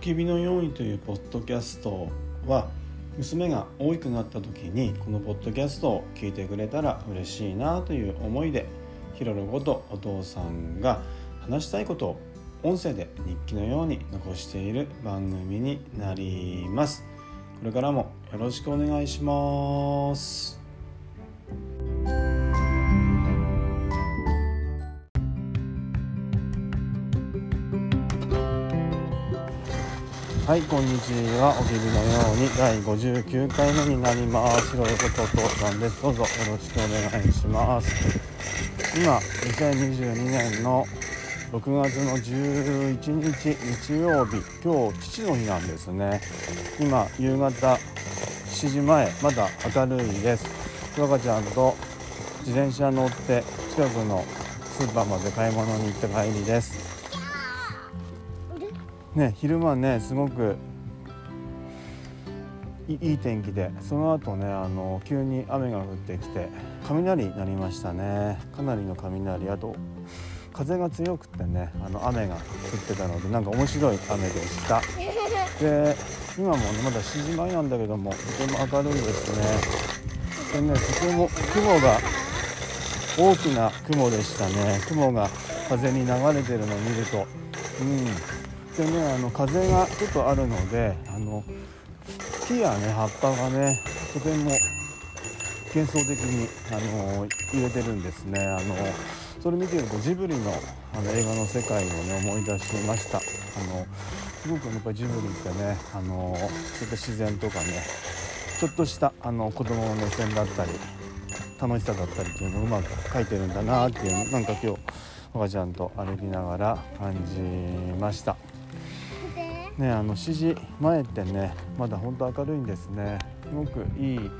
き火のように」というポッドキャストは娘が大きくなった時にこのポッドキャストを聞いてくれたら嬉しいなという思いでひろろことお父さんが話したいことを音声で日記のように残している番組になります。これからもよろしくお願いします。はいこんにちは。おきびのように第59回目になります。ひろろことお父さんです。どうぞよろしくお願いします。今2022年の6月の11日日曜日。今日父の日なんですね。今夕方7時前まだ明るいです。若ちゃんと自転車乗って近くのスーパーまで買い物に行った帰りです。ね昼間ねすごくいい天気でその後ねあの急に雨が降ってきて雷になりましたね。かなりの雷あと風が強くてねあの雨が降ってたのでなんか面白い雨でした。で今もねまだ7時前なんだけどもとても明るいですね。でねとても雲が大きな雲でしたね。雲が風に流れてるのを見ると。うん。でねあの風がちょっとあるのであの木やね葉っぱがねとても幻想的にあの入れてるんですねあのそれ見てるとジブリのあの映画の世界をね思い出しましたあのすごくやっぱりジブリってねあのそういった自然とかねちょっとしたあの子供の目線だったり楽しさだったりっていうのをうまく描いてるんだなっていうなんか今日赤ちゃんと歩きながら感じました。ねあの7時前ってねまだ本当明るいんですね。すごくいい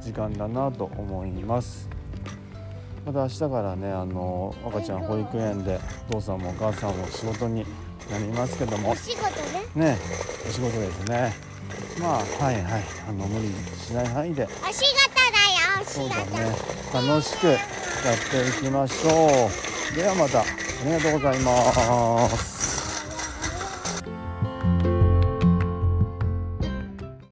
時間だなと思います。また明日からねあの赤ちゃん保育園でお父さんもお母さんも仕事になりますけども。お仕事ね。ねお仕事ですね。まあはいはい。あの無理しない範囲で。お仕事だよお仕事。そうだね。楽しくやっていきましょう。ではまたありがとうございます